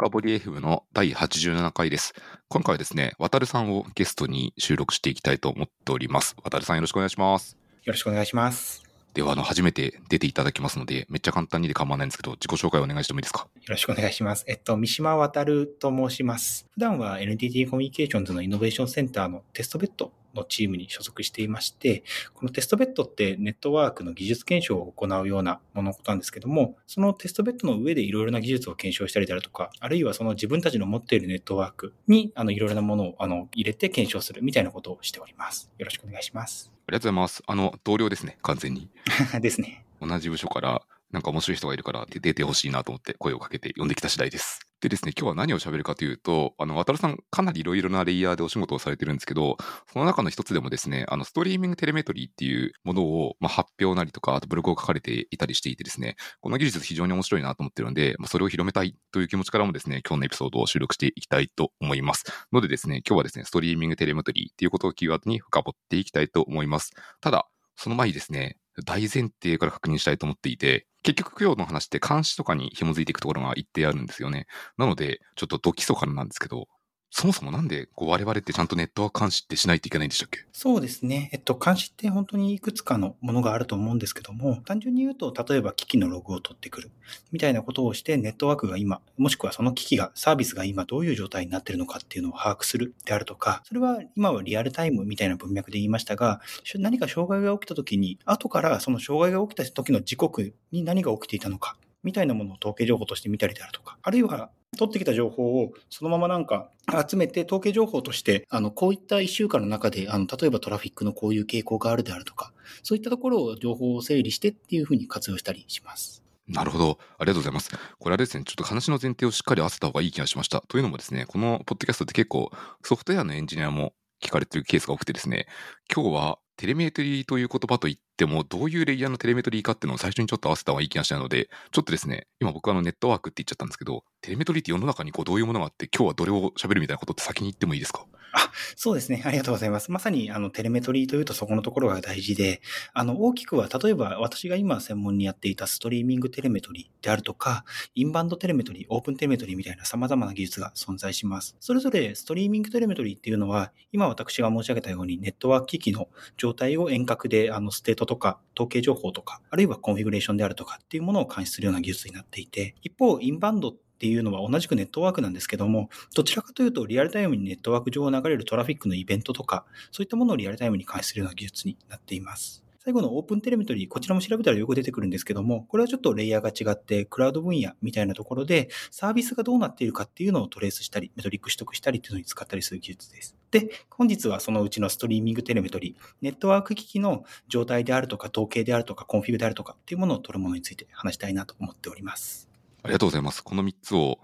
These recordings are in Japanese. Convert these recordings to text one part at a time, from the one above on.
深掘り FM の第87回です。今回はですね、渡るさんをゲストに収録していきたいと思っております。渡るさんよろしくお願いします。よろしくお願いします。では、あの、初めて出ていただきますので、めっちゃ簡単にで構わないんですけど、自己紹介お願いしてもいいですか？よろしくお願いします。えっと、三島渡と申します。普段は NTT コミュニケーションズのイノベーションセンターのテストベッドのチームに所属していまして、このテストベッドってネットワークの技術検証を行うようなものなんですけども、そのテストベッドの上でいろいろな技術を検証したりであるとか、あるいはその自分たちの持っているネットワークにあのいろいろなものをあの入れて検証するみたいなことをしております。よろしくお願いします。ありがとうございます。あの、同僚ですね、完全に。ですね。同じ部署から、なんか面白い人がいるから出てほしいなと思って声をかけて呼んできた次第です。でですね、今日は何を喋るかというと、あの、渡るさんかなりいろいろなレイヤーでお仕事をされてるんですけど、その中の一つでもですね、あの、ストリーミングテレメトリーっていうものを、まあ、発表なりとか、あとブログを書かれていたりしていてですね、この技術非常に面白いなと思ってるので、まあ、それを広めたいという気持ちからもですね、今日のエピソードを収録していきたいと思います。のでですね、今日はですね、ストリーミングテレメトリーっていうことをキーワードに深掘っていきたいと思います。ただ、その前にですね、大前提から確認したいと思っていて、結局供養の話って監視とかに紐づいていくところが一定あるんですよね。なので、ちょっとド基礎からなんですけど、そもそもなんでこう我々ってちゃんとネットワーク監視ってしないといけないんでしたっけ？そうですね。えっと、監視って本当にいくつかのものがあると思うんですけども、単純に言うと、例えば機器のログを取ってくる、みたいなことをして、ネットワークが今、もしくはその機器が、サービスが今どういう状態になってるのかっていうのを把握するであるとか、それは今はリアルタイムみたいな文脈で言いましたが、何か障害が起きた時に、後からその障害が起きた時の時刻に何が起きていたのか、みたいなものを統計情報として見たりであるとか、あるいは取ってきた情報をそのままなんか集めて統計情報として、あの、こういった一週間の中で、あの、例えばトラフィックのこういう傾向があるであるとか、そういったところを情報を整理してっていうふうに活用したりします。なるほど。ありがとうございます。これはですね、ちょっと話の前提をしっかり合わせた方がいい気がしました。というのもですね、このポッドキャストって結構ソフトウェアのエンジニアも聞かれてるケースが多くてですね、今日はテレメトリーという言葉といっても、どういうレイヤーのテレメトリーかっていうのを最初にちょっと合わせた方がいい気がしたので、ちょっとですね、今僕はあのネットワークって言っちゃったんですけど、テレメトリーって世の中にこうどういうものがあって、今日はどれを喋るみたいなことって先に言ってもいいですか？あ、そうですね。ありがとうございます。まさに、あの、テレメトリーというとそこのところが大事で、あの、大きくは、例えば私が今専門にやっていたストリーミングテレメトリーであるとか、インバンドテレメトリー、 OpenTelemetry みたいな様々な技術が存在します。それぞれストリーミングテレメトリーっていうのは、今私が申し上げたようにネットワーク機器の状態を遠隔で、あの、ステートとか、統計情報とか、あるいはコンフィグレーションであるとかっていうものを監視するような技術になっていて、一方、インバンドっていうのは同じくネットワークなんですけども、どちらかというとリアルタイムにネットワーク上を流れるトラフィックのイベントとか、そういったものをリアルタイムに監視するような技術になっています。最後の OpenTelemetry、こちらも調べたらよく出てくるんですけども、これはちょっとレイヤーが違って、クラウド分野みたいなところで、サービスがどうなっているかっていうのをトレースしたり、メトリック取得したりっていうのに使ったりする技術です。で、本日はそのうちのストリーミングテレメトリー、ネットワーク機器の状態であるとか、統計であるとか、コンフィグであるとかっていうものを取るものについて話したいなと思っております。ありがとうございます。この3つを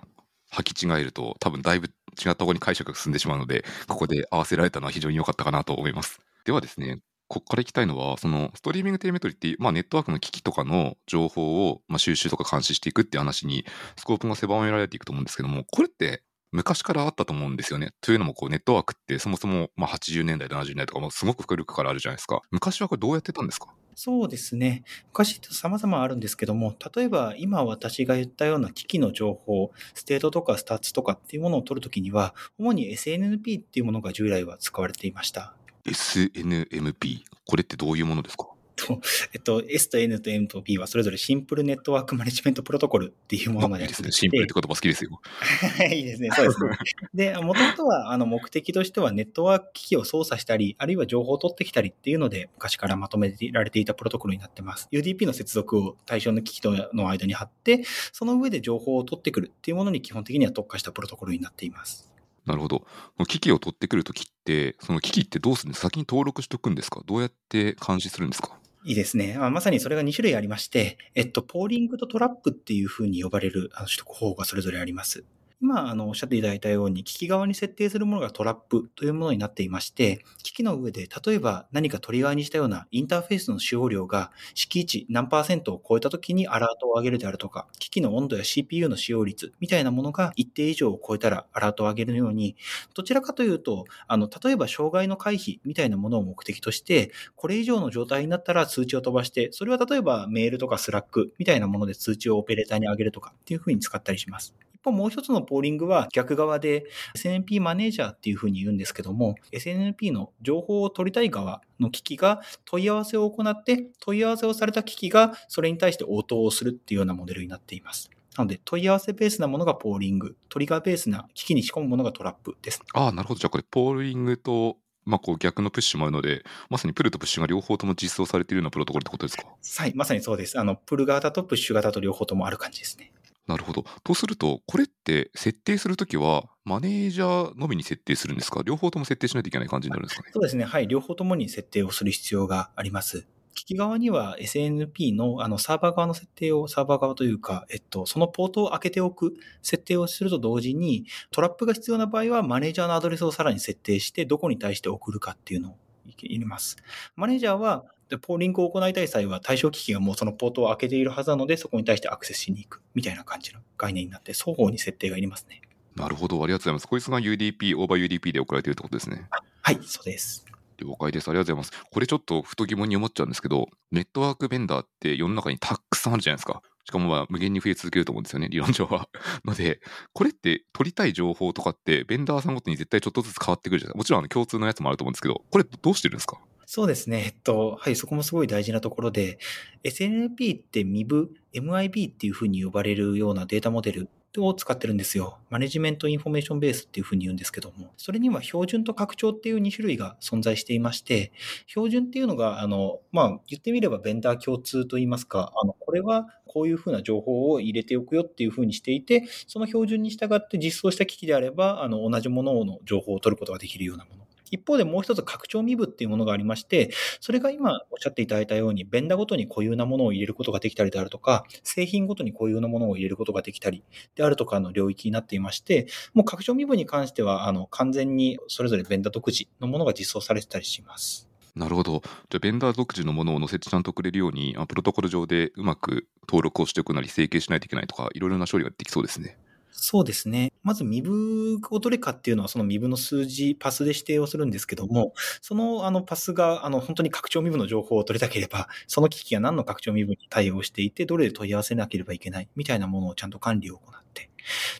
履き違えると多分だいぶ違った方に解釈が進んでしまうので、ここで合わせられたのは非常に良かったかなと思います。ではですね、ここから行きたいのは、そのストリーミングテレメトリって、まあ、ネットワークの機器とかの情報を、まあ、収集とか監視していくっていう話にスコープが狭められていくと思うんですけども、これって昔からあったと思うんですよね。というのもこうネットワークってそもそもまあ80年代、70年代とかもすごく古くからあるじゃないですか。昔はこれどうやってたんですか？そうですね。昔って様々あるんですけども、例えば今私が言ったような機器の情報、ステートとかスタッツとかっていうものを取るときには、主に SNMP っていうものが従来は使われていました。SNMP。これってどういうものですか？と、えっと、S と N と M と P はそれぞれ Simple Network Management Protocol っていうものまでいいですね。シンプルって言葉好きですよ。いいですね。そうですね。で、もともとは、あの、目的としてはネットワーク機器を操作したり、あるいは情報を取ってきたりっていうので、昔からまとめられていたプロトコルになってます。UDP の接続を対象の機器との間に貼って、その上で情報を取ってくるっていうものに基本的には特化したプロトコルになっています。なるほど。機器を取ってくるときって、その機器ってどうするんですか？先に登録しておくんですか？どうやって監視するんですか？いいですね。まあ、まさにそれが2種類ありまして、えっと、ポーリングとトラップっていうふうに呼ばれるあの取得方法がそれぞれあります。今、あの、おっしゃっていただいたように、機器側に設定するものがトラップというものになっていまして、機器の上で、例えば何かトリガーにしたようなインターフェースの使用量が敷地何パーセントを超えた時にアラートを上げるであるとか、機器の温度や CPU の使用率みたいなものが一定以上を超えたらアラートを上げるように、どちらかというと、あの、例えば障害の回避みたいなものを目的として、これ以上の状態になったら通知を飛ばして、それは例えばメールとか Slack みたいなもので通知をオペレーターに上げるとかっていうふうに使ったりします。もう一つのポーリングは逆側で SNMP マネージャーっていうふうに言うんですけども、SNMP の情報を取りたい側の機器が問い合わせを行って、問い合わせをされた機器がそれに対して応答をするっていうようなモデルになっています。なので、問い合わせベースなものがポーリング、トリガーベースな機器に仕込むものがトラップです。ああ、なるほど。じゃあこれ、ポーリングと、まあ、こう逆のプッシュもあるので、まさにプルとプッシュが両方とも実装されているようなプロトコルってことですか？はい、まさにそうです。あの、プル型とプッシュ型と両方ともある感じですね。なるほど。とすると、これって設定するときは、マネージャーのみに設定するんですか？両方とも設定しないといけない感じになるんですかね？そうですね。はい。両方ともに設定をする必要があります。機器側には SNP のあのサーバー側の設定を、サーバー側というか、えっと、そのポートを開けておく設定をすると同時に、トラップが必要な場合はマネージャーのアドレスをさらに設定して、どこに対して送るかっていうのを入れます。マネージャーは、ポーリングを行いたい際は対象機器がもうそのポートを開けているはずなので、そこに対してアクセスしに行くみたいな感じの概念になって、双方に設定がいりますね。なるほど、ありがとうございます。こいつが UDP、オーバー UDP で送られているってことですね。はい、そうです。了解です。ありがとうございます。これちょっとふと疑問に思っちゃうんですけど、ネットワークベンダーって世の中にたくさんあるじゃないですか。しかもまあ無限に増え続けると思うんですよね、理論上は。ので、これって取りたい情報とかって、ベンダーさんごとに絶対ちょっとずつ変わってくるじゃないですか。もちろんあの共通のやつもあると思うんですけど、これどうしてるんですか？そうですね。えっと、はい、そこもすごい大事なところで、 SNMP って MIB、MIB っていうふうに呼ばれるようなデータモデルを使ってるんですよ。 Management Information Base っていうふうに言うんですけども、それには標準と拡張っていう2種類が存在していまして、標準っていうのが、あの、まあ、言ってみればベンダー共通といいますか、あの、これはこういうふうな情報を入れておくよっていうふうにしていて、その標準に従って実装した機器であれば、あの、同じものの情報を取ることができるようなもの。一方でもう一つ拡張身分っていうものがありまして、それが今おっしゃっていただいたように、ベンダごとに固有なものを入れることができたりであるとか、製品ごとに固有なものを入れることができたりであるとかの領域になっていまして、もう拡張身分に関しては、あの、完全にそれぞれベンダ独自のものが実装されてたりします。なるほど。じゃあ、ベンダー独自のものを載せてちゃんとくれるように、プロトコル上でうまく登録をしておくなり、整形しないといけないとか、いろいろな処理ができそうですね。そうですね。まず身分をどれかっていうのは、その身分の数字、パスで指定をするんですけども、そのあのパスがあの本当に拡張身分の情報を取りたければ、その機器が何の拡張身分に対応していて、どれで問い合わせなければいけないみたいなものをちゃんと管理を行って。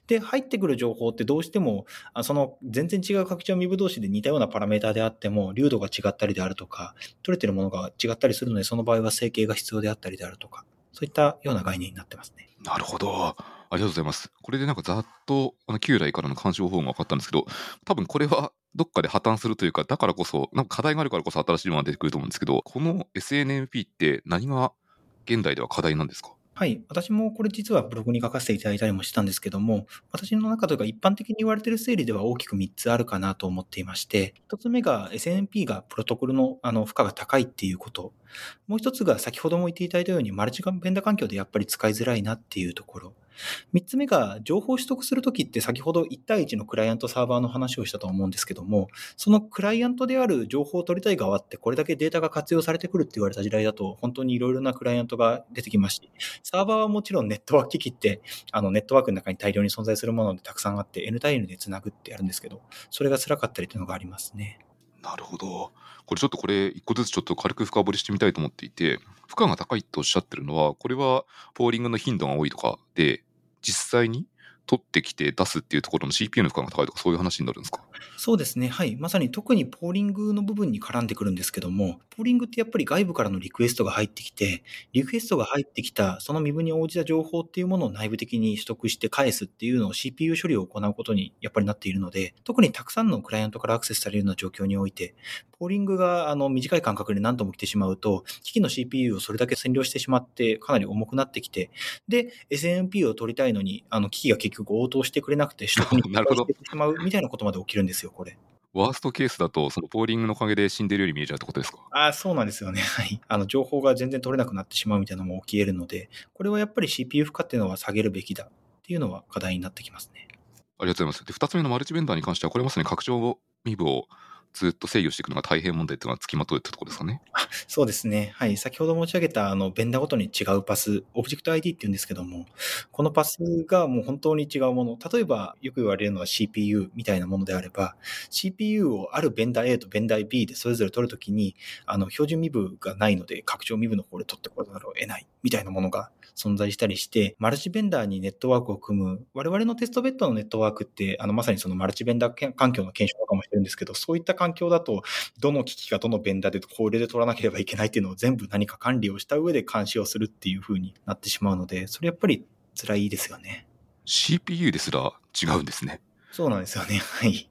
で、入ってくる情報ってどうしても、あその全然違う拡張身分同士で似たようなパラメータであっても、流度が違ったりであるとか、取れてるものが違ったりするので、その場合は整形が必要であったりであるとか、そういったような概念になってますね。なるほど。ありがとうございます。これでなんかざっとあの旧来からの干渉法が分かったんですけど、多分これはどっかで破綻するというか、だからこそ、なんか課題があるからこそ新しいものが出てくると思うんですけど、この SNMP って何が現代では課題なんですか？はい。私もこれ実はブログに書かせていただいたりもしたんですけども、私の中というか一般的に言われている整理では大きく3つあるかなと思っていまして、1つ目が SNP がプロトコルのあの負荷が高いっていうこと。もう1つが先ほども言っていただいたようにマルチベンダー環境でやっぱり使いづらいなっていうところ。3つ目が、情報を取得するときって先ほど1対1のクライアントサーバーの話をしたと思うんですけども、そのクライアントである情報を取りたい側ってこれだけデータが活用されてくるって言われた時代だと、本当にいろいろなクライアントが出てきますし、サーバーはもちろんネットワーク機器って、あのネットワークの中に大量に存在するものでたくさんあって、N 対 N でつなぐってやるんですけど、それが辛かったりというのがありますね。なるほど。これちょっとこれ、一個ずつちょっと軽く深掘りしてみたいと思っていて、負荷が高いとおっしゃってるのは、これはポーリングの頻度が多いとかで、実際に取ってきて出すっていうところの CPU の負荷が高いとかそういう話になるんですか？そうですね。はい。まさに特にポーリングの部分に絡んでくるんですけども、ポーリングってやっぱり外部からのリクエストが入ってきて、リクエストが入ってきたその身分に応じた情報っていうものを内部的に取得して返すっていうのを CPU 処理を行うことにやっぱりなっているので、特にたくさんのクライアントからアクセスされるような状況において、ポーリングがあの短い間隔で何度も来てしまうと、機器の CPU をそれだけ占領してしまってかなり重くなってきて、で、SNMP を取りたいのに、あの機器が結局応答してくれなくて取得に 失敗してしまうみたいなことまで起きるんですよ、これ。ワーストケースだと、そのポーリングのおかげで死んでるように見えちゃうってことですか？あそうなんですよね。はい。あの、情報が全然取れなくなってしまうみたいなのも起き得るので、これはやっぱり CPU 負荷っていうのは下げるべきだっていうのは課題になってきますね。ありがとうございます。で、二つ目のマルチベンダーに関しては、これまさに拡張身分をずっと制御していくのが大変問題っていうのがつきまとうってとこですかね。そうですね。はい。先ほど申し上げた、あの、ベンダーごとに違うパス、オブジェクト ID って言うんですけども、このパスがもう本当に違うもの。例えば、よく言われるのは CPU みたいなものであれば、CPU をあるベンダー A とベンダー B でそれぞれ取るときに、あの、標準身分がないので、拡張身分の方で取ってこざるを得ないみたいなものが存在したりして、マルチベンダーにネットワークを組む、我々のテストベッドのネットワークって、あの、まさにそのマルチベンダー環境の検証とかもしてるんですけど、そういった環境だと、どの機器がどのベンダーでこれで取らなければいけないっていうのを全部何か管理をした上で監視をするっていう風になってしまうので、それやっぱり辛いですよね。CPU ですら違うんですね。そうなんですよね。はい。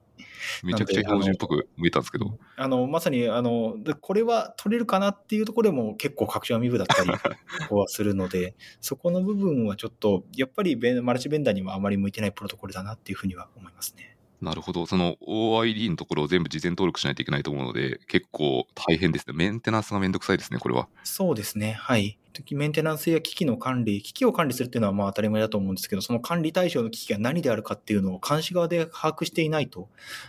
めちゃくちゃ標準っぽく見えたんですけど。あの、まさに、あの、これは取れるかなっていうところでも結構拡張未部だったり はするので、そこの部分はちょっと、やっぱりマルチベンダーにはあまり向いてないプロトコルだなっていうふうには思いますね。なるほど。その OID のところを全部事前登録しないといけないと思うので、結構大変ですね。メンテナンスがめんどくさいですね、これは。そうですね。はい。メンテナンスや機器の管理、機器を管理するっていうのはまあ当たり前だと思うんですけど、その管理対象の機器が何であるかっていうのを監視側で把握していないと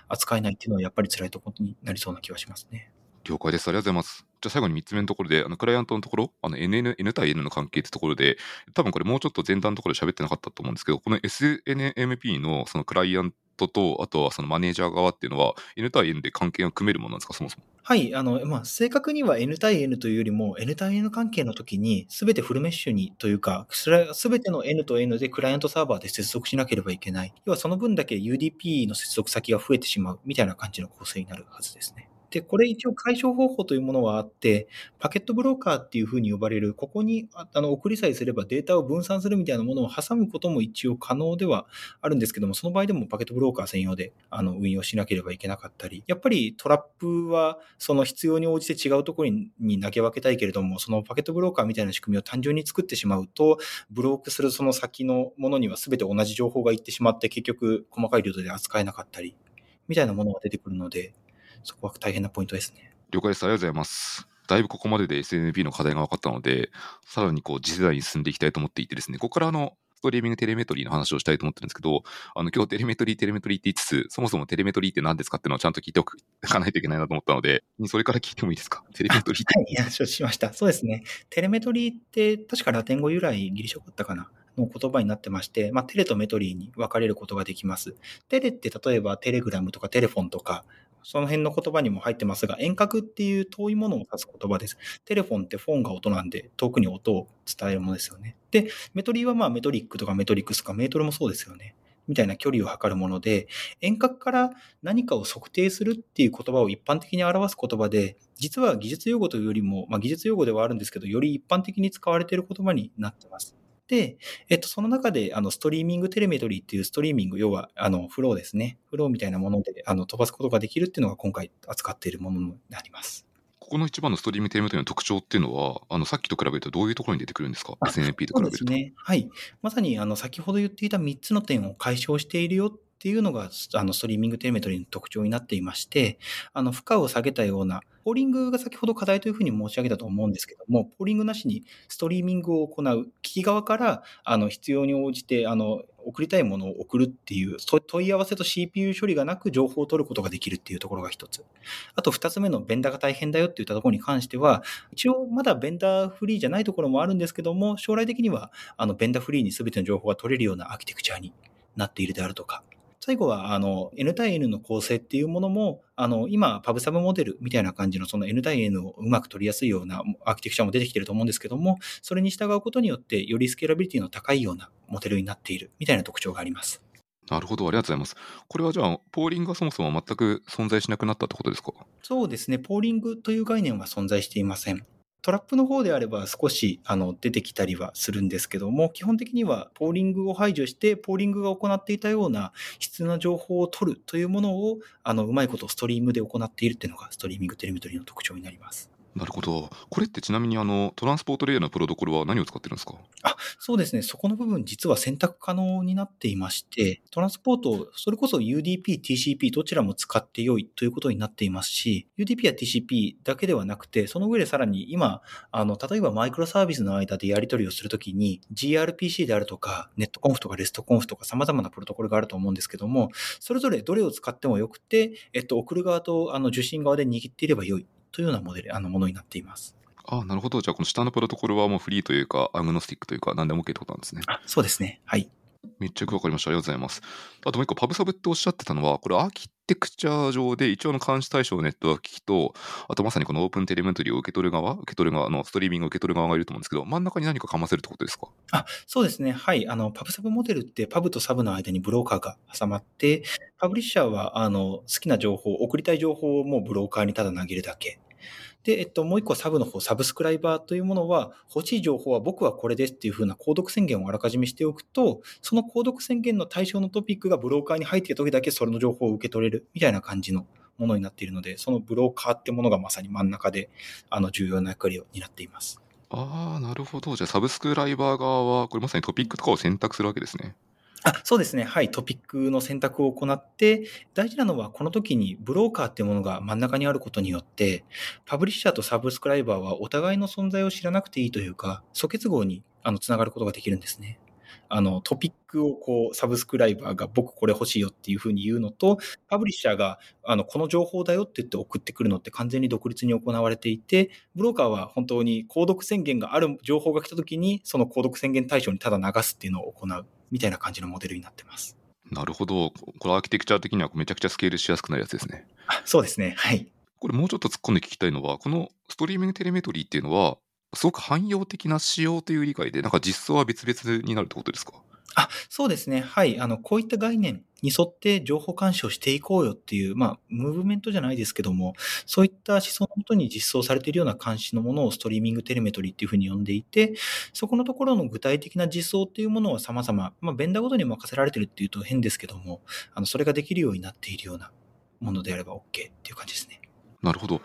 扱えないっていうのはやっぱり辛いところになりそうな気はしますね。了解です。ありがとうございます。じゃあ最後に3つ目のところで、あのクライアントのところ、あの NN、N 対 N の関係ってところで、多分これもうちょっと前段のところで喋ってなかったと思うんですけど、この SNMP のそのクライアントと、あとはそのマネージャー側っていうのは、N 対 N で関係が組めるものなんですか、そもそも。はい。あの、まあ、正確には N 対 N というよりも、N 対 N 関係の時に、すべてフルメッシュにというか、すべての N と N でクライアントサーバーで接続しなければいけない。要はその分だけ UDP の接続先が増えてしまうみたいな感じの構成になるはずですね。で、これ一応解消方法というものはあって、パケットブローカーっていうふうに呼ばれる、ここにあの送りさえすればデータを分散するみたいなものを挟むことも一応可能ではあるんですけども、その場合でもパケットブローカー専用であの運用しなければいけなかったり、やっぱりトラップはその必要に応じて違うところに投げ分けたいけれども、そのパケットブローカーみたいな仕組みを単純に作ってしまうと、ブロークするその先のものには全て同じ情報がいってしまって、結局細かいルートで扱えなかったり、みたいなものが出てくるので、そこは大変なポイントですね。了解です。ありがとうございます。だいぶここまでで SNP の課題が分かったので、さらにこう次世代に進んでいきたいと思っていてですね、ここからあの、ストリーミングテレメトリーの話をしたいと思ってるんですけど、あの、今日テレメトリー、テレメトリーって言いつつ、そもそもテレメトリーって何ですかっていうのをちゃんと聞いておく、かないといけないなと思ったので、それから聞いてもいいですか？テレメトリーって。はい、承知しました。そうですね。テレメトリーって確かラテン語由来、ギリシャ語だったかな？の言葉になってまして、まあ、テレとメトリーに分かれることができます。テレって例えばテレグラムとかテレフォンとか、その辺の言葉にも入ってますが、遠隔っていう遠いものを指す言葉です。テレフォンってフォンが音なんで、遠くに音を伝えるものですよね。で、メトリーはまあメトリックとかメトリックスとかメートルもそうですよね。みたいな距離を測るもので、遠隔から何かを測定するっていう言葉を一般的に表す言葉で、実は技術用語というよりも、まあ、技術用語ではあるんですけど、より一般的に使われている言葉になってます。で、えっと、その中で、あの、ストリーミングテレメトリーっていうストリーミング、要は、あの、フローですね。フローみたいなもので、あの、飛ばすことができるっていうのが今回扱っているものになります。ここの一番のストリーミングテレメトリーの特徴っていうのは、あの、さっきと比べるとどういうところに出てくるんですか ?SNP と比べると。そうですね。はい。まさに、あの、先ほど言っていた3つの点を解消しているよっっていうのが、あの、ストリーミングテレメトリーの特徴になっていまして、あの、負荷を下げたような、ポーリングが先ほど課題というふうに申し上げたと思うんですけども、ポーリングなしにストリーミングを行う、機器側から、あの、必要に応じて、あの、送りたいものを送るっていう、問い合わせと CPU 処理がなく情報を取ることができるっていうところが一つ。あと二つ目のベンダーが大変だよって言ったところに関しては、一応まだベンダーフリーじゃないところもあるんですけども、将来的にはあのベンダーフリーに全ての情報が取れるようなアーキテクチャになっているであるとか、最後は、あの、N 対 N の構成っていうものも、あの、今、パブサブモデルみたいな感じの、その N 対 N をうまく取りやすいようなアーキテクチャも出てきてると思うんですけども、それに従うことによって、よりスケーラビリティの高いようなモデルになっているみたいな特徴があります。なるほど、ありがとうございます。これはじゃあ、ポーリングがそもそも全く存在しなくなったってことですか？そうですね、ポーリングという概念は存在していません。トラップの方であれば少しあの出てきたりはするんですけども、基本的にはポーリングを排除して、ポーリングが行っていたような必要な情報を取るというものを、あの、うまいことストリームで行っているっていうのが、ストリーミングテレメトリーの特徴になります。なるほど。これってちなみにあの、トランスポートレイヤーのプロトコルは何を使ってるんですか？あ、そうですね。そこの部分実は選択可能になっていまして、トランスポート、それこそ UDP、TCP どちらも使って良いということになっていますし、UDP や TCP だけではなくて、その上でさらに今、あの、例えばマイクロサービスの間でやり取りをするときに gRPC であるとか、ネットコンフとかレストコンフとか様々なプロトコルがあると思うんですけども、それぞれどれを使ってもよくて、えっと、送る側とあの受信側で握っていれば良いというようなモデル、あの、ものになっています。ああ、なるほど。じゃあこの下のプロトコルはもうフリーというか、アグノスティックというか、何でも OK ってことなんですね。あ、そうですね。はい。めっちゃよくわかりました。ありがとうございます。あともう一個、パブサブっておっしゃってたのは、これアーキテクチャ上で一応の監視対象のネットワーク機器と、あとまさにこのオープンテレメントリーを受け取る側、受け取る側のストリーミングを受け取る側がいると思うんですけど、真ん中に何かかませるってことですか？あ、そうですね。はい。あの、パブサブモデルってパブとサブの間にブローカーが挟まって、パブリッシャーは、あの、好きな情報、送りたい情報をもうブローカーにただ投げるだけ。で、えっと、もう一個サブの方、サブスクライバーというものは、欲しい情報は僕はこれですっていうふうな購読宣言をあらかじめしておくと、その購読宣言の対象のトピックがブローカーに入っている時だけそれの情報を受け取れるみたいな感じのものになっているので、そのブローカーってものがまさに真ん中で、あの、重要な役割を担っています。ああ、なるほど。じゃあサブスクライバー側は、これまさにトピックとかを選択するわけですね。あそうですね。はい。トピックの選択を行って、大事なのはこの時にブローカーっていうものが真ん中にあることによって、パブリッシャーとサブスクライバーはお互いの存在を知らなくていいというか、素結合にあのつながることができるんですね。あの、トピックをこう、サブスクライバーが僕これ欲しいよっていうふうに言うのと、パブリッシャーが、あの、この情報だよって言って送ってくるのって完全に独立に行われていて、ブローカーは本当に購読宣言がある情報が来た時に、その購読宣言対象にただ流すっていうのを行うみたいな感じのモデルになってます。なるほど。これアーキテクチャ的にはめちゃくちゃスケールしやすくなるやつですね。あそうですね。はい。これもうちょっと突っ込んで聞きたいのは、このストリーミングテレメトリーっていうのは、すごく汎用的な仕様という理解で、なんか実装は別々になるってことですか？あ、そうですね。はい。あの、こういった概念に沿って情報監視をしていこうよっていう、まあ、ムーブメントじゃないですけども、そういった思想のもとに実装されているような監視のものをストリーミングテレメトリーっていうふうに呼んでいて、そこのところの具体的な実装っていうものは様々、まあ、ベンダーごとに任せられてるっていうと変ですけども、あの、それができるようになっているようなものであれば OK っていう感じですね。なるほど。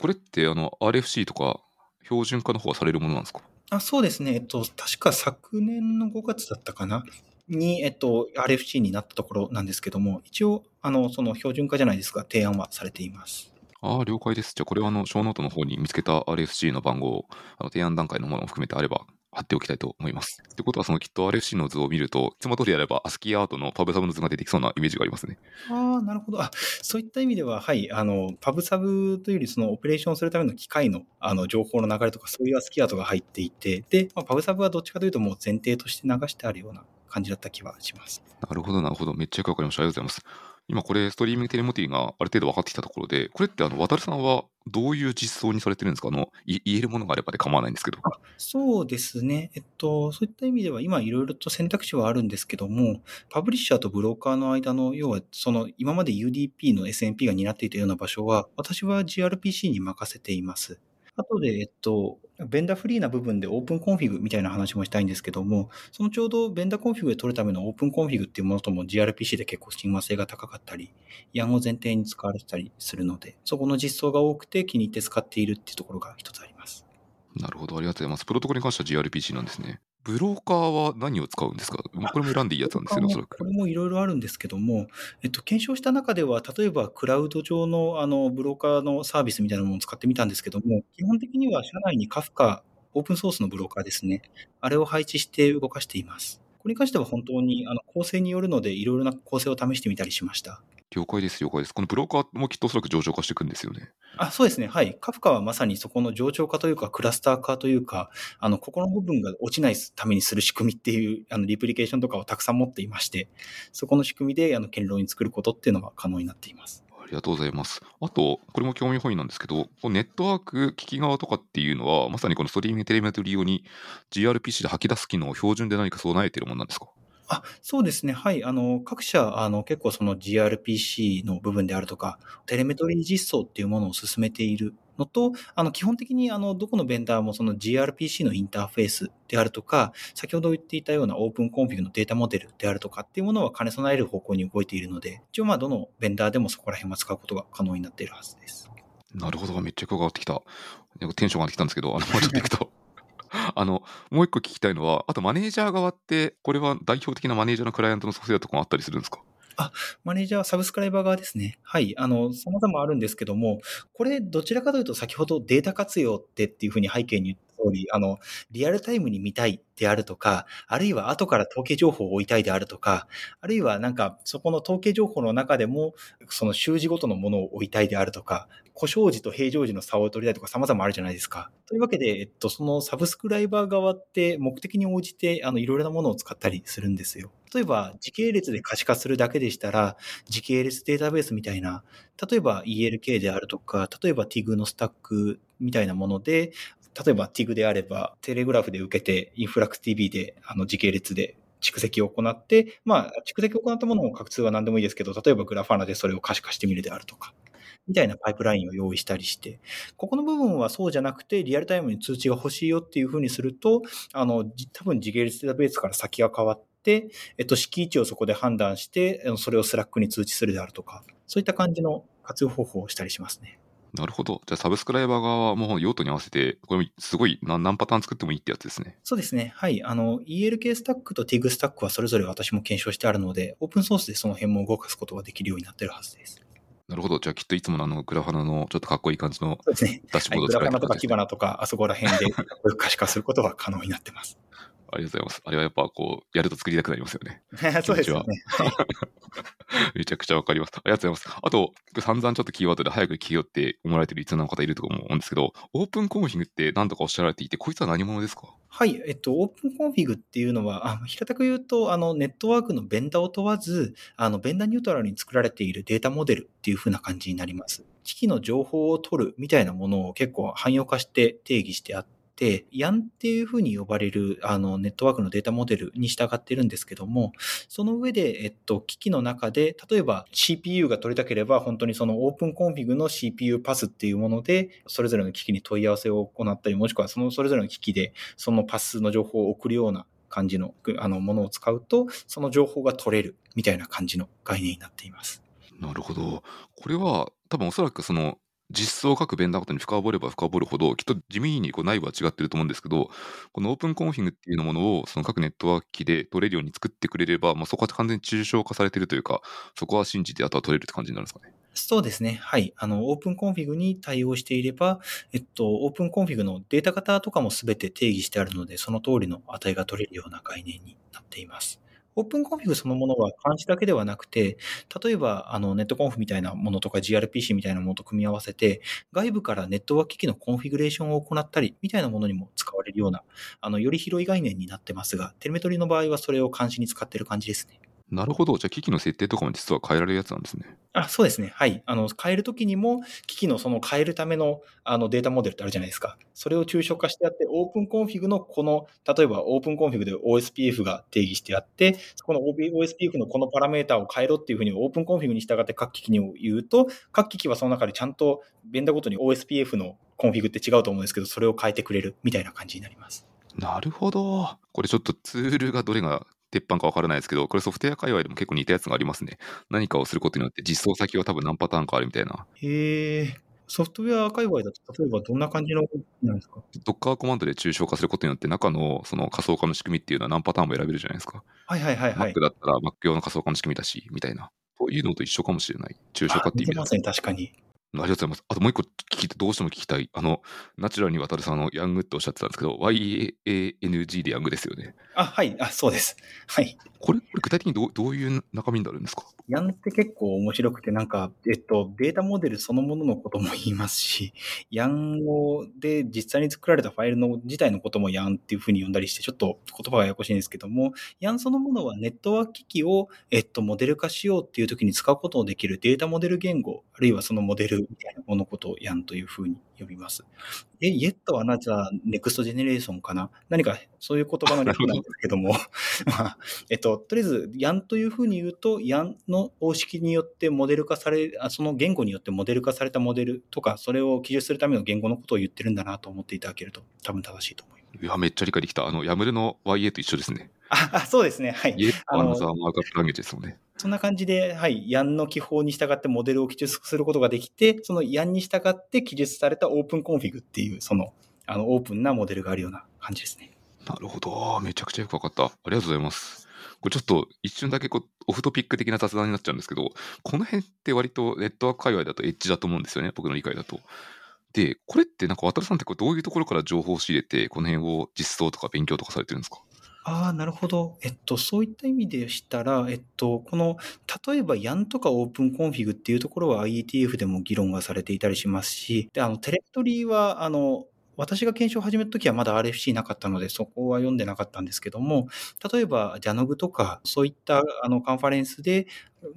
これってあの RFC とか標準化の方はされるものなんですか？あそうですね。えっと、確か昨年の5月だったかな？に、えっと、RFC になったところなんですけども、一応、あの、その標準化じゃないですが、提案はされています。ああ、了解です。じゃあこれはあの、ショーノートの方に見つけた RFC の番号を、あの提案段階のものを含めてあれば貼っておきたいと思います。ってことは、そのきっと RFC の図を見ると、いつも通りやれば ASCII アートのパブサブの図が出てきそうなイメージがありますね。ああ、なるほど。あ、そういった意味では、はい、あの、パブサブというより、そのオペレーションするための機械の、あの、情報の流れとか、そういうアスキアートが入っていて、で、まあ、パブサブはどっちかというと、もう前提として流してあるような感じだった気はします。なるほど、なるほど。めっちゃよくわかりました。ありがとうございます。今これ、ストリーミングテレモティがある程度分かってきたところで、これってあの、渡さんはどういう実装にされてるんですか？あの、言えるものがあればで構わないんですけど。そうですね。えっと、そういった意味では今いろいろと選択肢はあるんですけども、パブリッシャーとブローカーの間の、要はその今まで UDP の SNMP が担っていたような場所は、私は gRPC に任せています。あとで、えっと、ベンダーフリーな部分で OpenConfig みたいな話もしたいんですけども、そのちょうどベンダーコンフィグで取るための OpenConfig っていうものとも gRPC で結構親和性が高かったり、 YANG を前提に使われてたりするので、そこの実装が多くて気に入って使っているっていうところが一つあります。なるほど、ありがとうございます。プロトコルに関しては gRPC なんですね。ブローカーは何を使うんですか？これも選んでいいやつなんですよね、おそらくこ。れもいろいろあるんですけども、えっと、検証した中では、例えばクラウド上のあのブローカーのサービスみたいなものを使ってみたんですけども、基本的には社内にカフカ、オープンソースのブローカーですね。あれを配置して動かしています。これに関しては本当にあの構成によるので、いろいろな構成を試してみたりしました。了解です、了解です。このブローカーもきっとおそらく上場化していくんですよね。あそうですね。はい。カフカはまさにそこの上長化というか、クラスター化というか、あの、ここの部分が落ちないためにする仕組みっていう、あの、リプリケーションとかをたくさん持っていまして、そこの仕組みで、あの、堅牢に作ることっていうのが可能になっています。ありがとうございます。あと、これも興味本位なんですけど、ネットワーク機器側とかっていうのは、まさにこのストリーミングテレメトリー用に gRPC で吐き出す機能を標準で何か備えているものなんですか？あ、そうですね。はい。あの、各社、あの、結構その gRPC の部分であるとか、テレメトリー実装っていうものを進めているのと、あの、基本的に、あの、どこのベンダーもその gRPC のインターフェースであるとか、先ほど言っていたような OpenConfig のデータモデルであるとかっていうものは兼ね備える方向に動いているので、一応まあ、どのベンダーでもそこら辺は使うことが可能になっているはずです。なるほど、めっちゃ分かってきた。テンション上がってきたんですけど、あの、もうちょっといくと。あの、もう一個聞きたいのは、あとマネージャー側って、これは代表的なマネージャーのクライアントのソフトウェアとかもあったりするんですか？あ、マネージャー、サブスクライバー側ですね。はい。あの、様々あるんですけども、これ、どちらかというと、先ほどデータ活用ってっていうふうに背景に通り、あの、リアルタイムに見たいであるとか、あるいは後から統計情報を追いたいであるとか、あるいはなんか、そこの統計情報の中でも、その習字ごとのものを追いたいであるとか、故障時と平常時の差を取りたいとか様々あるじゃないですか。というわけで、えっと、そのサブスクライバー側って目的に応じて、あの、いろいろなものを使ったりするんですよ。例えば、時系列で可視化するだけでしたら、時系列データベースみたいな、例えば ELK であるとか、例えば TIG のスタックみたいなもので、例えば TIG であれば、テレグラフで受けて、インフラック tv であの時系列で蓄積を行って、まあ、蓄積を行ったものも画通は何でもいいですけど、例えばグラファナでそれを可視化してみるであるとか、みたいなパイプラインを用意したりして、ここの部分はそうじゃなくて、リアルタイムに通知が欲しいよっていうふうにすると、あの、多分時系列データベースから先が変わって、、えっと、閾値をそこで判断して、それを Slack に通知するであるとか、そういった感じの活用方法をしたりしますね。なるほど。じゃあ、サブスクライバー側はもう用途に合わせて、これすごい何何パターン作ってもいいってやつですね。そうですね。はい。あの、ELK スタックと TIG スタックはそれぞれ私も検証してあるので、オープンソースでその辺も動かすことができるようになってるはずです。なるほど。じゃあきっといつものあの Grafana のちょっとかっこいい感じのダッシュボードを使える、ねはい、 Grafana とか Kibana とかあそこら辺で 可視化することは可能になってます。ありがとうございます。あれはやっぱこう、やると作りたくなりますよね。そうですね。めちゃくちゃわかります。ありがとうございます。あと、散々ちょっとキーワードで早く聞けよって思われてるリスナーの方いると思うんですけど、 OpenConfig って何とかおっしゃられていて、こいつは何者ですか？はい。えっと、 OpenConfig っていうのは、あ平たく言うと、あの、ネットワークのベンダーを問わず、あの、ベンダーニュートラルに作られているデータモデルっていう風な感じになります。機器の情報を取るみたいなものを結構汎用化して定義してあって、、ヤンっていうふうに呼ばれるあのネットワークのデータモデルに従ってるんですけども、その上で、えっと、機器の中で、例えば CPU が取りたければ、本当にそのオープンコンフィグの CPU パスっていうもので、それぞれの機器に問い合わせを行ったり、もしくはそのそれぞれの機器でそのパスの情報を送るような感じのあのものを使うと、その情報が取れるみたいな感じの概念になっています。なるほど。これは多分おそらくその実装を各ベンダーごとに深掘れば深掘るほど、きっと地味にこう内部は違ってると思うんですけど、この OpenConfig っていうものをその各ネットワーク機で取れるように作ってくれれば、もうそこは完全に抽象化されてるというか、そこは信じてあとは取れるって感じになるんですかね。そうですね。はい。あの、 OpenConfig に対応していれば、えっと、 OpenConfig のデータ型とかもすべて定義してあるので、その通りの値が取れるような概念になっています。 OpenConfig そのものは監視だけではなくて、例えば、あの、 NETCONF みたいなものとか gRPC みたいなものと組み合わせて、外部からネットワーク機器のコンフィグレーションを行ったり、みたいなものにも使われるような、あの、より広い概念になってますが、テレメトリの場合はそれを監視に使っている感じですね。なるほど。じゃあ、機器の設定とかも実は変えられるやつなんですね。あ、そうですね。はい。あの、変えるときにも、機器のその変えるためのあのデータモデルってあるじゃないですか。それを抽象化してあって、 OpenConfig のこの、例えば OpenConfig で OSPF が定義してあって、そこの OSPF のこのパラメータを変えろっていうふうに OpenConfig に従って各機器に言うと、各機器はその中でちゃんとベンダーごとに OSPF のコンフィグって違うと思うんですけど、それを変えてくれるみたいな感じになります。なるほど。これちょっとツールがどれが鉄板かわからないですけど、これソフトウェア界隈でも結構似たやつがありますね。何かをすることによって実装先は多分何パターンかあるみたいな。へえ。ソフトウェア界隈だと、例えばどんな感じのなんですか？ドッカーコマンドで抽象化することによって、中のその仮想化の仕組みっていうのは何パターンも選べるじゃないですか。はいはいはいはい。Mac だったら Mac 用の仮想化の仕組みだし、みたいな。というのと一緒かもしれない。抽象化っていう意味で。ますね、確かに。ありがとうございます。あともう一個聞いて、どうしても聞きたい。あの、ナチュラルに渡るさんのヤングっておっしゃってたんですけど、YANG でヤングですよね。あ、はい。あ、そうです。はい。これ、これ具体的にどうどういう中身になるんですか？ヤンって結構面白くて、なんか、えっと、データモデルそのもののことも言いますし、ヤンをで実際に作られたファイルの自体のこともヤンっていうふうに呼んだりして、ちょっと言葉がややこしいんですけども、ヤンそのものはネットワーク機器を、えっと、モデル化しようっていう時に使うことのできるデータモデル言語、あるいはそのモデルみたいなものことをヤンというふうに呼びます。え、 Yet Another Next Generation かな？何か、そういう言葉の略なんですけども、まあ、えっと、とりあえず、 YANG というふうに言うと、 YANG の方式によってモデル化され、その言語によってモデル化されたモデルとか、それを記述するための言語のことを言ってるんだなと思っていただけると、多分正しいと思います。いや、めっちゃ理解できた。あの、 YAML の YA と一緒ですね。あ、あそうですね。はい。のね。そんな感じで、はい、 YANG の記法に従ってモデルを記述することができて、その YANG に従って記述された OpenConfig っていう、その、あの、オープンなモデルがあるような感じですね。なるほど。めちゃくちゃよくわかった。ありがとうございます。これちょっと一瞬だけこうオフトピック的な雑談になっちゃうんですけど、この辺って割とネットワーク界隈だとエッジだと思うんですよね、僕の理解だと。で、これってなんか渡さんってこうどういうところから情報を仕入れて、この辺を実装とか勉強とかされてるんですか？ああ、なるほど。えっと、そういった意味でしたら、えっと、この、例えば YAN とかオープンコンフィグっていうところは IETF でも議論がされていたりしますし、で、あの、テレメトリーは、あの、私が検証を始めた時はまだ RFC なかったので、そこは読んでなかったんですけども、例えば JANOG とか、そういったあのカンファレンスで、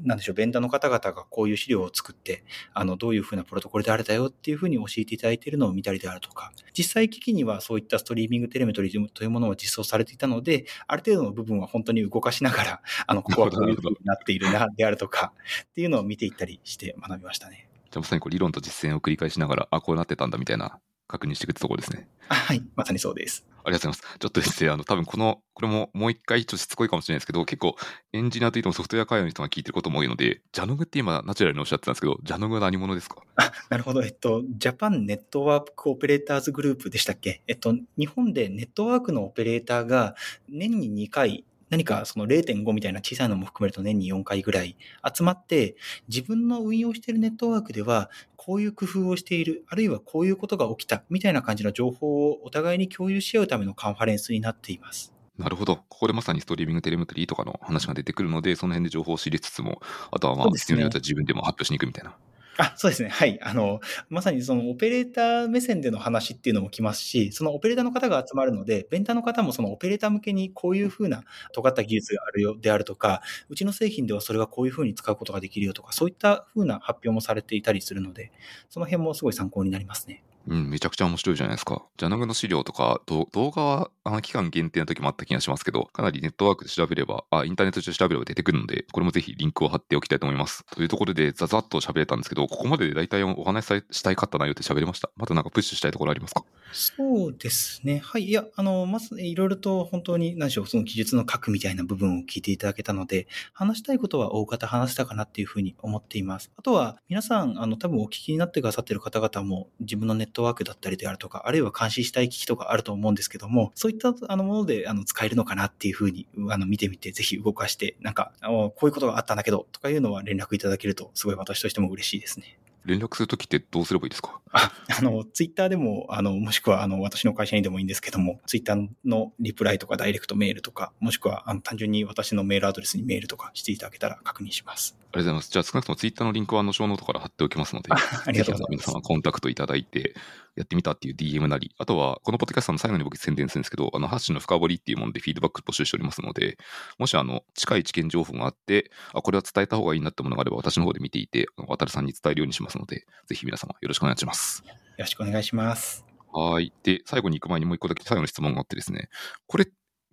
なんでしょう、ベンダーの方々がこういう資料を作って、あの、どういうふうなプロトコルであれだよっていうふうに教えていただいているのを見たりであるとか、実際機器にはそういったストリーミングテレメトリーというものを実装されていたので、ある程度の部分は本当に動かしながら、あの、ここは こういうふうになっているな、であるとか、っていうのを見ていったりして学びましたね。じゃあまさにこう理論と実践を繰り返しながら、あ、こうなってたんだみたいな確認していくってところですね。あはい、まさにそうです。ありがとうございます。ちょっとですね、あの、多分この、これももう一回ちょっとしつこいかもしれないですけど、結構エンジニアといってもソフトウェア界隈の人が聞いてることも多いので、 JANOG って今ナチュラルにおっしゃってたんですけど、 JANOG は何者ですか？あ、なるほど。えっと、 Japan Network Operators' Group でしたっけ？えっと、日本でネットワークのオペレーターが年に2回、何かその0.5みたいな小さいのも含めると年に4回ぐらい集まって、自分の運用しているネットワークでは、こういう工夫をしている、あるいはこういうことが起きた、みたいな感じの情報をお互いに共有し合うためのカンファレンスになっています。なるほど。ここでまさにストリーミングテレメトリーとかの話が出てくるので、その辺で情報を知りつつも、あとはまあ、必要によっては自分でも発表しに行くみたいな。あ、そうですね。はい。あの、まさにそのオペレーター目線での話っていうのも来ますし、そのオペレーターの方が集まるので、ベンダーの方もそのオペレーター向けにこういうふうな尖った技術があるよであるとか、うちの製品ではそれはこういうふうに使うことができるよとか、そういったふうな発表もされていたりするので、その辺もすごい参考になりますね。うん、めちゃくちゃ面白いじゃないですか。ジャナグの資料とか、動画はあの期間限定の時もあった気がしますけど、かなりネットワークで調べれば、あ、インターネットで調べれば出てくるので、これもぜひリンクを貼っておきたいと思います。というところで、ざざっと喋れたんですけど、ここまでで大体お話ししたいかった内容って喋れました。まだなんかプッシュしたいところありますか？そうですね。はい。いや、あの、まず、いろいろと本当に、何でしょう、その技術の核みたいな部分を聞いていただけたので、話したいことは大方話したかなっていうふうに思っています。あとは、皆さん、あの、多分お聞きになってくださってる方々も、自分のネットワークだったりであるとか、あるいは監視したい機器とかあると思うんですけども、そういったあのものであの使えるのかなっていうふうに、あの、見てみて、ぜひ動かして、なんか、こういうことがあったんだけど、とかいうのは連絡いただけると、すごい私としても嬉しいですね。連絡するときってどうすればいいですか？あ、あの、ツイッターでも、あの、もしくは、あの、私の会社にでもいいんですけども、ツイッターのリプライとかダイレクトメールとか、もしくは、あの、単純に私のメールアドレスにメールとかしていただけたら確認します。ありがとうございます。じゃあ少なくともツイッターのリンクはあの、ショーノートから貼っておきますので、あありがとうございます皆様。コンタクトいただいて、やってみたっていう DM なり、あとは、このポッドキャストの最後に僕宣伝するんですけど、あの、ハッシュの深掘りっていうものでフィードバック募集しておりますので、もしあの、近い知見情報があって、あ、これは伝えた方がいいなってものがあれば、私の方で見ていて、渡るさんに伝えるようにしますので、ぜひ皆様よろしくお願いします。よろしくお願いします。はい。で、最後に行く前にもう一個だけ最後の質問があってですね、これ、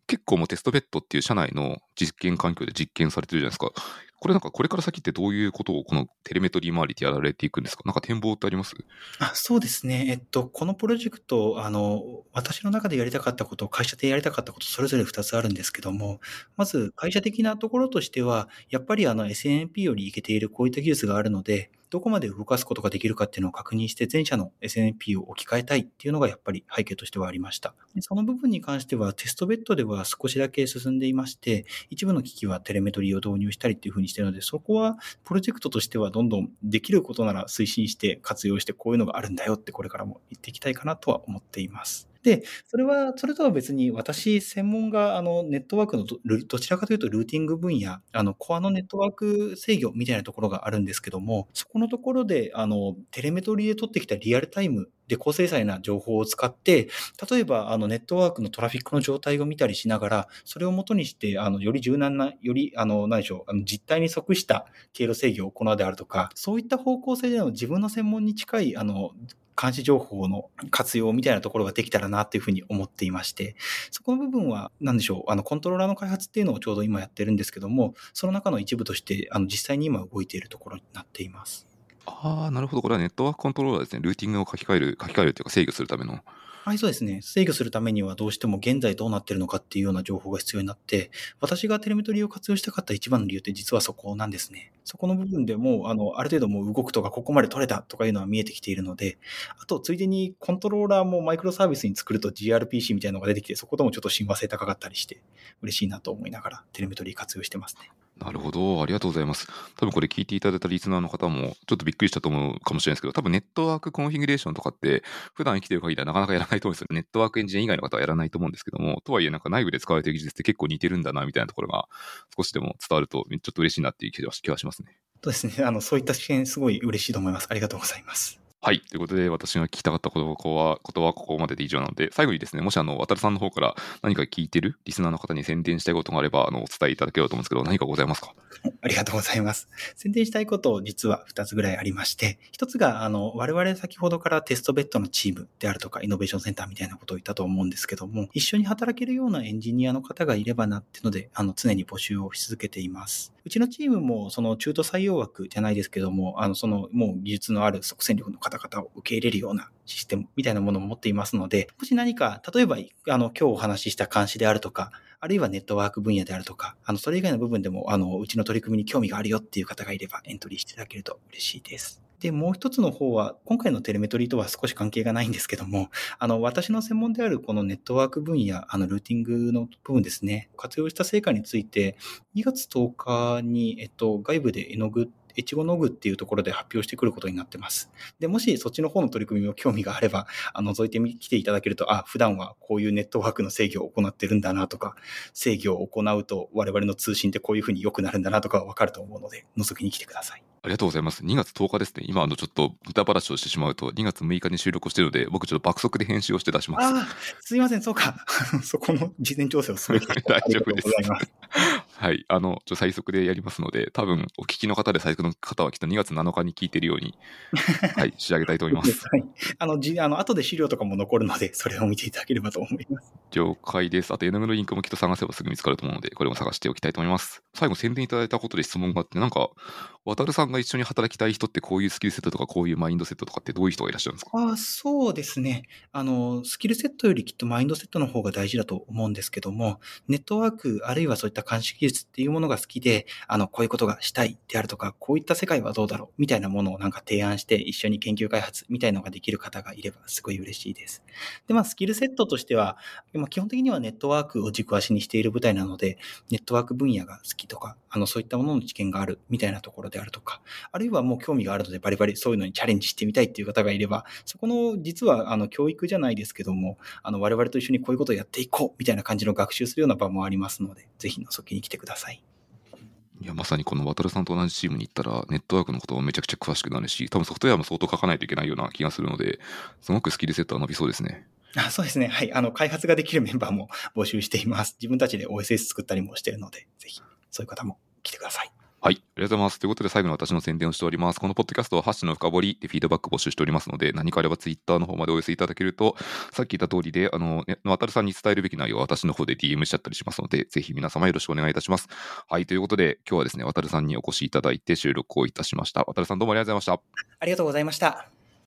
結構もうテストベッドっていう社内の実験環境で実験されてるじゃないですか。これなんかこれから先ってどういうことをこのテレメトリー周りでやられていくんですか？なんか展望ってあります？あそうですね。えっと、このプロジェクト、あの、私の中でやりたかったこと、会社でやりたかったこと、それぞれ2つあるんですけども、まず会社的なところとしては、やっぱりあの SNP よりいけているこういった技術があるので、どこまで動かすことができるかっていうのを確認して、全社の SNP を置き換えたいっていうのがやっぱり背景としてはありました。でその部分に関しては、テストベッドでは少しだけ進んでいまして、一部の機器はテレメトリーを導入したりっていうふうにしてるので、そこはプロジェクトとしてはどんどんできることなら推進して活用してこういうのがあるんだよってこれからも言っていきたいかなとは思っています。で、それは、それとは別に私、専門があのネットワークのどどちらかというとルーティング分野、あのコアのネットワーク制御みたいなところがあるんですけども、そこのところであのテレメトリーで取ってきたリアルタイムで高精細な情報を使って、例えばあのネットワークのトラフィックの状態を見たりしながら、それを元にして、あのより柔軟な、より、あの、何でしょう、あの実態に即した経路制御を行うであるとか、そういった方向性での自分の専門に近い、あの、監視情報の活用みたいなところができたらなというふうに思っていまして、そこの部分は、何でしょう、あの、コントローラーの開発っていうのをちょうど今やってるんですけども、その中の一部として、あの、実際に今動いているところになっています。ああ、なるほど。これはネットワークコントローラーですね。ルーティングを書き換える、書き換えるというか制御するための。はい、そうですね。制御するためにはどうしても現在どうなってるのかっていうような情報が必要になって、私がテレメトリーを活用したかった一番の理由って実はそこなんですね。そこの部分でもう、あの、ある程度もう動くとか、ここまで取れたとかいうのは見えてきているので、あと、ついでにコントローラーもマイクロサービスに作ると gRPC みたいなのが出てきて、そこともちょっと親和性高かったりして、嬉しいなと思いながらテレメトリー活用してますね。なるほど。ありがとうございます。多分これ聞いていただいたリスナーの方も、ちょっとびっくりしたと思うかもしれないですけど、多分ネットワークコンフィギュレーションとかって、普段生きてる限りではなかなかやらないと思うんですよ。ネットワークエンジニア以外の方はやらないと思うんですけども、とはいえなんか内部で使われている技術って結構似てるんだな、みたいなところが少しでも伝わると、ちょっと嬉しいなっていう気が気がしますね。そうですね。あの、そういった視点すごい嬉しいと思います。ありがとうございます。はい。ということで、私が聞きたかったことは、ことはここまでで以上なので、最後にですね、もしあの、渡さんの方から何か聞いてる？リスナーの方に宣伝したいことがあれば、あの、お伝えいただければと思うんですけど、何かございますか？ありがとうございます。宣伝したいこと、実は2つぐらいありまして、1つが、あの、我々先ほどからテストベッドのチームであるとか、イノベーションセンターみたいなことを言ったと思うんですけども、一緒に働けるようなエンジニアの方がいればなってので、あの、常に募集をし続けています。うちのチームも、その中途採用枠じゃないですけども、あの、その、もう技術のある即戦力の方々を受け入れるようなシステムみたいなものも持っていますので、もし何か、例えば、あの、今日お話しした監視であるとか、あるいはネットワーク分野であるとか、あの、それ以外の部分でも、あの、うちの取り組みに興味があるよっていう方がいればエントリーしていただけると嬉しいです。で、もう一つの方は、今回のテレメトリーとは少し関係がないんですけども、あの、私の専門であるこのネットワーク分野、あの、ルーティングの部分ですね、活用した成果について、2月10日に、えっと、外部で絵の具エチゴノグっていうところで発表してくることになってます。で、もしそっちの方の取り組みも興味があれば、あの、覗いてみ、来ていただけると、あ、普段はこういうネットワークの制御を行ってるんだなとか、制御を行うと我々の通信ってこういうふうに良くなるんだなとかわかると思うので、覗きに来てください。ありがとうございます。2月10日ですね。今、あの、ちょっと歌話をしてしまうと、2月6日に収録をしているので、僕ちょっと爆速で編集をして出します。ああ、すいません、そうか。そこの事前調整をすべき 大丈夫ですありがとうございます。はい。あの、ちょ最速でやりますので、多分、お聞きの方で最速の方はきっと2月7日に聞いてるように、はい、仕上げたいと思います。はい。あの、じ、あの、後で資料とかも残るので、それを見ていただければと思います。了解です。あと、絵の具のリンクもきっと探せばすぐ見つかると思うので、これも探しておきたいと思います。最後、宣伝いただいたことで質問があって、なんか、渡さんが一緒に働きたい人ってこういうスキルセットとかこういうマインドセットとかってどういう人がいらっしゃるんですか？ああ、そうですね。あの、スキルセットよりきっとマインドセットの方が大事だと思うんですけども、ネットワーク、あるいはそういった監視技術っていうものが好きで、あの、こういうことがしたいであるとか、こういった世界はどうだろうみたいなものをなんか提案して一緒に研究開発みたいなのができる方がいればすごい嬉しいです。で、まあ、スキルセットとしては、まあ、基本的にはネットワークを軸足にしている舞台なので、ネットワーク分野が好きとか、あの、そういったものの知見があるみたいなところであるとか、あるいはもう興味があるのでバリバリそういうのにチャレンジしてみたいっていう方がいれば、そこの実はあの教育じゃないですけども、あの我々と一緒にこういうことをやっていこうみたいな感じの学習するような場もありますので、ぜひ覗きに来てください。いや、まさにこの渡さんと同じチームに行ったら、ネットワークのことをめちゃくちゃ詳しくなるし、多分ソフトウェアも相当書かないといけないような気がするので、すごくスキルセットは伸びそうですね。あそうですね。はい。あの、開発ができるメンバーも募集しています。自分たちで OSS 作ったりもしているので、ぜひ、そういう方も来てください。はい。ありがとうございます。ということで、最後に私の宣伝をしております。このポッドキャストは、ハッシュの深掘りでフィードバック募集しておりますので、何かあればツイッターの方までお寄せいただけると、さっき言った通りで、あの、ね、渡さんに伝えるべき内容は私の方で DM しちゃったりしますので、ぜひ皆様よろしくお願いいたします。はい。ということで、今日はですね、渡さんにお越しいただいて収録をいたしました。渡さんどうもありがとうございました。ありがとうございました。